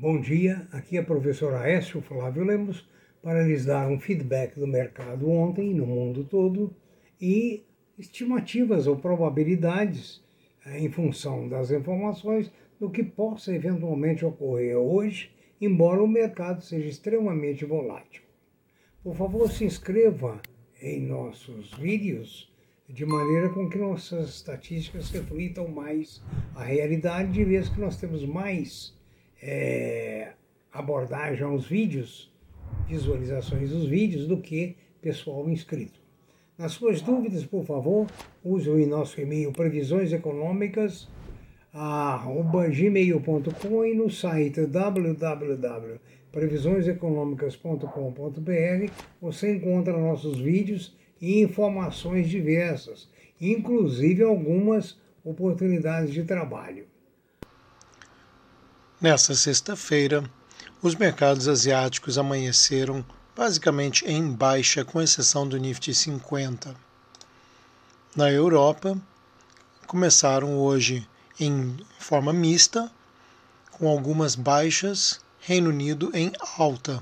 Bom dia, aqui é o professor Aécio Flávio Lemos para lhes dar um feedback do mercado ontem no mundo todo e estimativas ou probabilidades eh, em função das informações do que possa eventualmente ocorrer hoje, embora o mercado seja extremamente volátil. Por favor, se inscreva em nossos vídeos de maneira com que nossas estatísticas reflitam mais a realidade, de vez que nós temos mais é, abordagem aos vídeos, visualizações dos vídeos, do que pessoal inscrito. Nas suas dúvidas, por favor, use o nosso e-mail previsioneseconômicas@gmail.com e no site www.previsioneseconomicas.com.br você encontra nossos vídeos e informações diversas, inclusive algumas oportunidades de trabalho. Nessa sexta-feira, os mercados asiáticos amanheceram basicamente em baixa, com exceção do Nifty 50. Na Europa, começaram hoje em forma mista, com algumas baixas, Reino Unido em alta.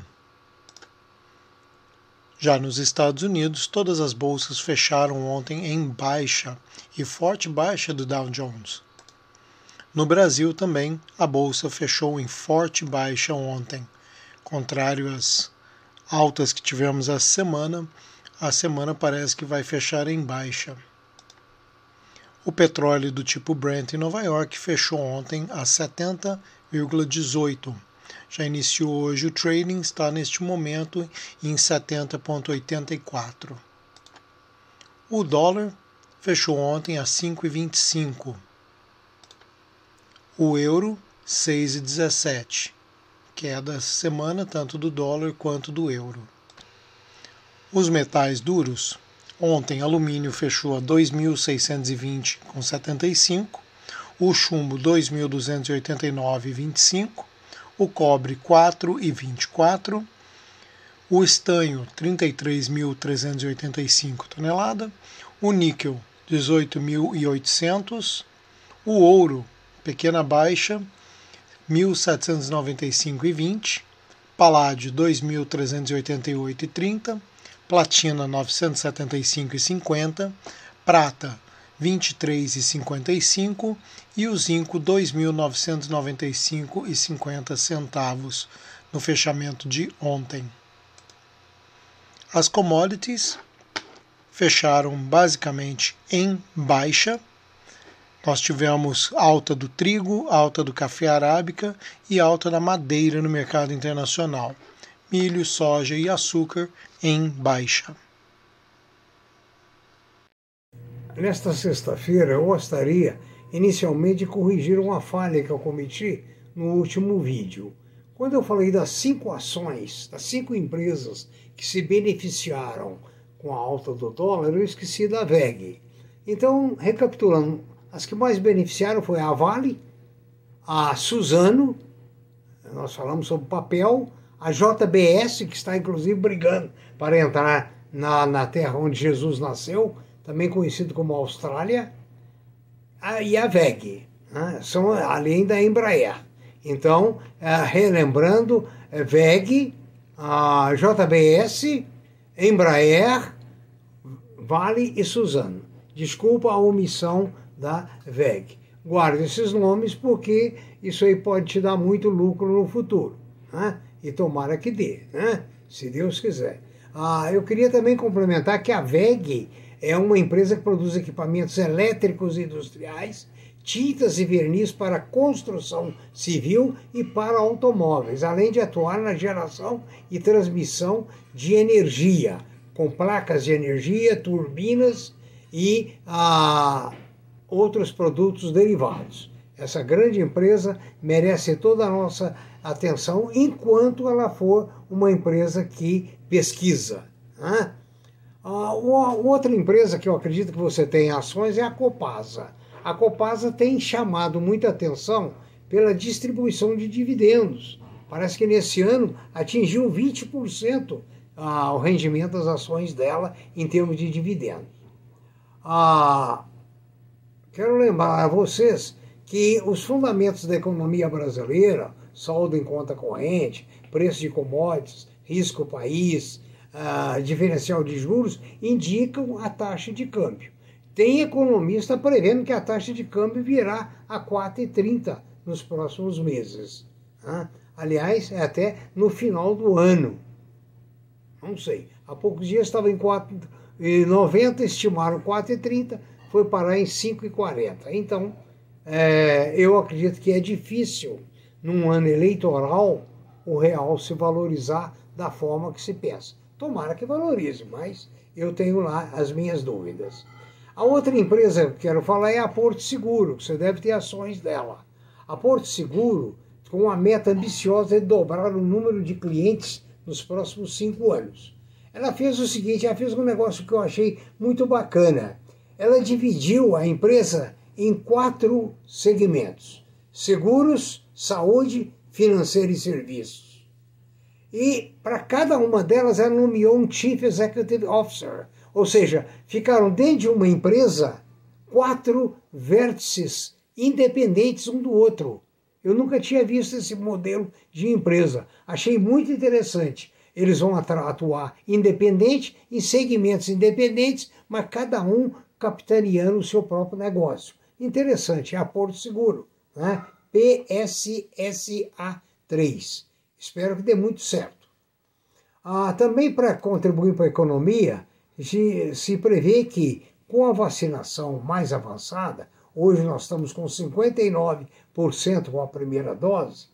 Já nos Estados Unidos, todas as bolsas fecharam ontem em baixa e forte baixa do Dow Jones. No Brasil também, a bolsa fechou em forte baixa ontem. Contrário às altas que tivemos essa semana, a semana parece que vai fechar em baixa. O petróleo do tipo Brent em Nova York fechou ontem a 70,18 já iniciou hoje o trading, está neste momento em 70,84. O dólar fechou ontem a 5,25. O euro 6,17. Queda semana tanto do dólar quanto do euro. Os metais duros. Ontem alumínio fechou a 2.620,75, o chumbo 2.289,25 o cobre 4,24, o estanho 33.385 tonelada, o níquel 18.800, o ouro pequena baixa 1.795,20, paládio 2.388,30, platina 975,50, prata 23,55 e o zinco 2.995,50 centavos no fechamento de ontem. As commodities fecharam basicamente em baixa. Nós tivemos alta do trigo, alta do café arábica e alta da madeira no mercado internacional. Milho, soja e açúcar em baixa. Nesta sexta-feira, eu gostaria inicialmente de corrigir uma falha que eu cometi no último vídeo. Quando eu falei das cinco ações, das cinco empresas que se beneficiaram com a alta do dólar, eu esqueci da VEG. Então, recapitulando, as que mais beneficiaram foi a Vale, a Suzano, nós falamos sobre papel, a JBS, que está inclusive brigando para entrar na, na terra onde Jesus nasceu, também conhecido como Austrália, e a VEG, né? são além da Embraer. Então, é, relembrando, é VEG, a JBS, Embraer, Vale e Suzano. Desculpa a omissão da VEG. Guarde esses nomes porque isso aí pode te dar muito lucro no futuro. Né? E tomara que dê, né? se Deus quiser. Ah, eu queria também complementar que a VEG é uma empresa que produz equipamentos elétricos industriais, tintas e verniz para construção civil e para automóveis, além de atuar na geração e transmissão de energia, com placas de energia, turbinas e ah, outros produtos derivados. Essa grande empresa merece toda a nossa atenção enquanto ela for uma empresa que pesquisa. Né? Uma, outra empresa que eu acredito que você tem ações é a Copasa. A Copasa tem chamado muita atenção pela distribuição de dividendos. Parece que nesse ano atingiu 20% uh, o rendimento das ações dela em termos de dividendos. Uh, quero lembrar a vocês que os fundamentos da economia brasileira, saldo em conta corrente, preço de commodities, risco país, uh, diferencial de juros, indicam a taxa de câmbio. Tem economista prevendo que a taxa de câmbio virá a 4,30 nos próximos meses. Né? Aliás, é até no final do ano. Não sei. Há poucos dias estava em 4,90, estimaram 4,30, foi parar em 5,40. Então, é, eu acredito que é difícil, num ano eleitoral, o real se valorizar da forma que se pensa. Tomara que valorize, mas eu tenho lá as minhas dúvidas. A outra empresa que quero falar é a Porto Seguro, que você deve ter ações dela. A Porto Seguro, com uma meta ambiciosa de dobrar o número de clientes nos próximos cinco anos. Ela fez o seguinte, ela fez um negócio que eu achei muito bacana. Ela dividiu a empresa em quatro segmentos: seguros, saúde, financeiro e serviços. E para cada uma delas ela nomeou um Chief Executive Officer, ou seja, ficaram dentro de uma empresa quatro vértices independentes um do outro. Eu nunca tinha visto esse modelo de empresa. Achei muito interessante. Eles vão atuar independente, em segmentos independentes, mas cada um capitaneando o seu próprio negócio. Interessante, é a Porto Seguro, né? PSSA3. Espero que dê muito certo. Ah, também para contribuir para a economia, se, prevê que com a vacinação mais avançada, hoje nós estamos com 59% com a primeira dose,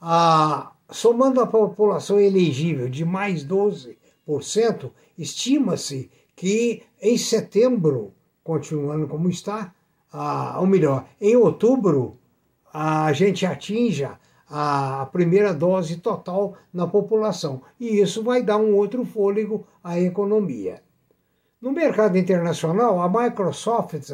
ah, somando a população elegível de mais 12%, estima-se que em setembro, continuando como está, ou melhor, em outubro, a gente atinja a primeira dose total na população. E isso vai dar um outro fôlego à economia. No mercado internacional, a Microsoft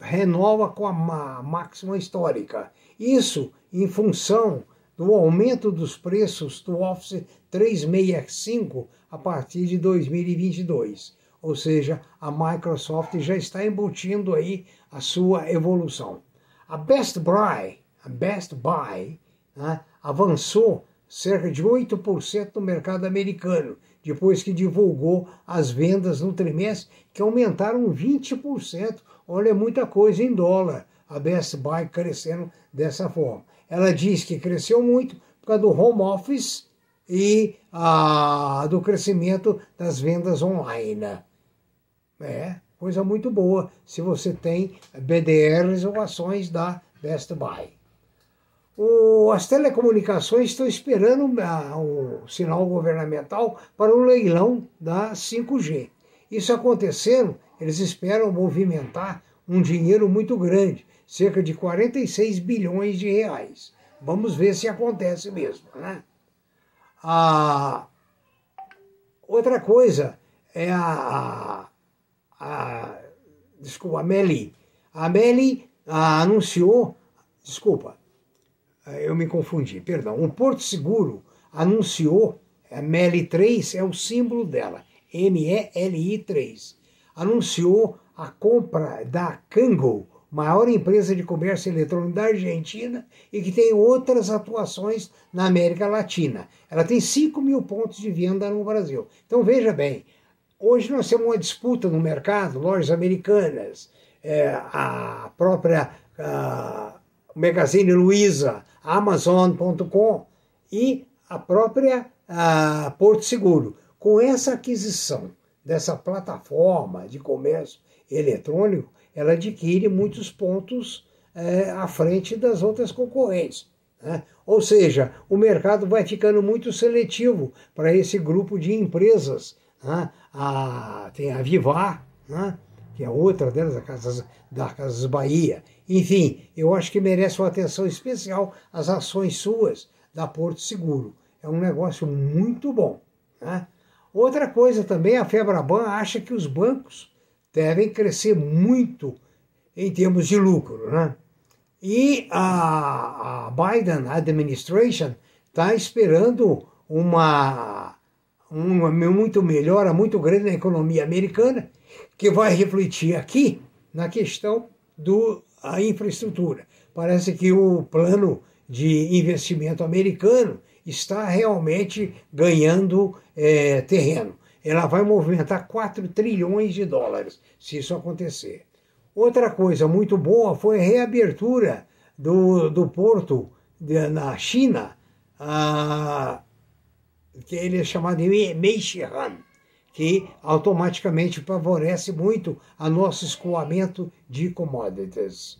renova com a máxima histórica. Isso em função do aumento dos preços do Office 365 a partir de 2022 ou seja, a Microsoft já está embutindo aí a sua evolução. A Best Buy, a Best Buy né, avançou cerca de 8% no mercado americano, depois que divulgou as vendas no trimestre, que aumentaram 20%. Olha, muita coisa em dólar. A Best Buy crescendo dessa forma. Ela diz que cresceu muito por causa do home office e ah, do crescimento das vendas online. É, coisa muito boa se você tem BDRs ou ações da Best Buy. O, as telecomunicações estão esperando a, o sinal governamental para o leilão da 5G. Isso acontecendo, eles esperam movimentar um dinheiro muito grande, cerca de 46 bilhões de reais. Vamos ver se acontece mesmo. Né? A, outra coisa é a, desculpa, a Meli. A Meli a, anunciou, desculpa, eu me confundi, perdão. O Porto Seguro anunciou, a Meli 3 é o símbolo dela, M-E-L-I 3. Anunciou a compra da Cango, maior empresa de comércio eletrônico da Argentina e que tem outras atuações na América Latina. Ela tem 5 mil pontos de venda no Brasil. Então veja bem, Hoje nós temos uma disputa no mercado, lojas americanas, é, a própria a Magazine Luiza, Amazon.com e a própria a Porto Seguro. Com essa aquisição dessa plataforma de comércio eletrônico, ela adquire muitos pontos é, à frente das outras concorrentes. Né? Ou seja, o mercado vai ficando muito seletivo para esse grupo de empresas né? A, tem a Vivar, né? que é outra delas, da Casas, da Casas Bahia. Enfim, eu acho que merece uma atenção especial as ações suas da Porto Seguro. É um negócio muito bom. Né? Outra coisa também, a Febraban acha que os bancos devem crescer muito em termos de lucro. Né? E a, a Biden administration está esperando uma uma muito melhora muito grande na economia americana, que vai refletir aqui na questão da infraestrutura. Parece que o plano de investimento americano está realmente ganhando é, terreno. Ela vai movimentar 4 trilhões de dólares, se isso acontecer. Outra coisa muito boa foi a reabertura do, do porto de, na China, que ele é chamado de Meixihan, que automaticamente favorece muito a nosso escoamento de commodities.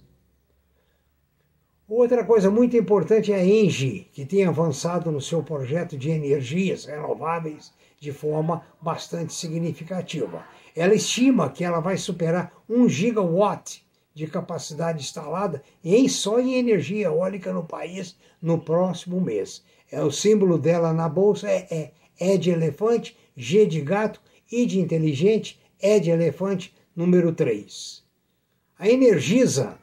Outra coisa muito importante é a Engie, que tem avançado no seu projeto de energias renováveis de forma bastante significativa. Ela estima que ela vai superar 1 gigawatt de capacidade instalada em só em energia eólica no país no próximo mês. É o símbolo dela na bolsa é, é E de elefante, G de gato, I de inteligente, E de elefante número 3. A Energisa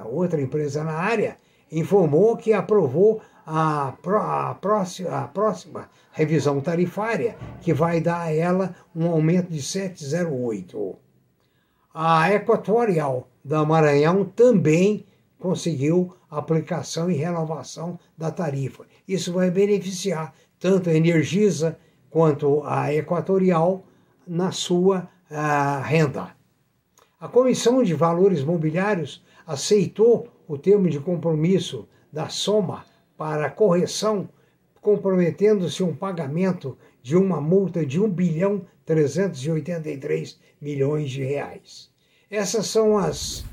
a outra empresa na área, informou que aprovou a, a, próxima, a próxima revisão tarifária, que vai dar a ela um aumento de 7,08. A Equatorial da Maranhão também conseguiu aplicação e renovação da tarifa. Isso vai beneficiar tanto a Energisa quanto a Equatorial na sua uh, renda. A Comissão de Valores Mobiliários aceitou o termo de compromisso da soma para correção, comprometendo-se um pagamento de uma multa de 1 bilhão 383 milhões de reais. Essas são as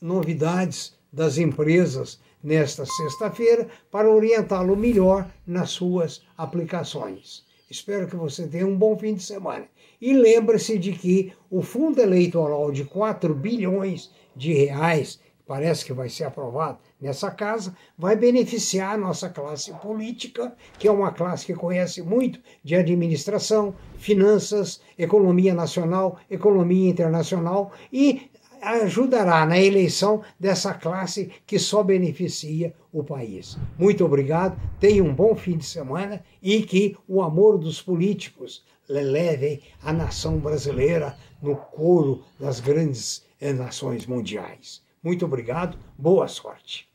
novidades das empresas nesta sexta-feira para orientá-lo melhor nas suas aplicações. Espero que você tenha um bom fim de semana. E lembre-se de que o fundo eleitoral de 4 bilhões de reais parece que vai ser aprovado nessa casa, vai beneficiar a nossa classe política, que é uma classe que conhece muito de administração, finanças, economia nacional, economia internacional e ajudará na eleição dessa classe que só beneficia o país. Muito obrigado, tenha um bom fim de semana e que o amor dos políticos leve a nação brasileira no coro das grandes nações mundiais. Muito obrigado, boa sorte.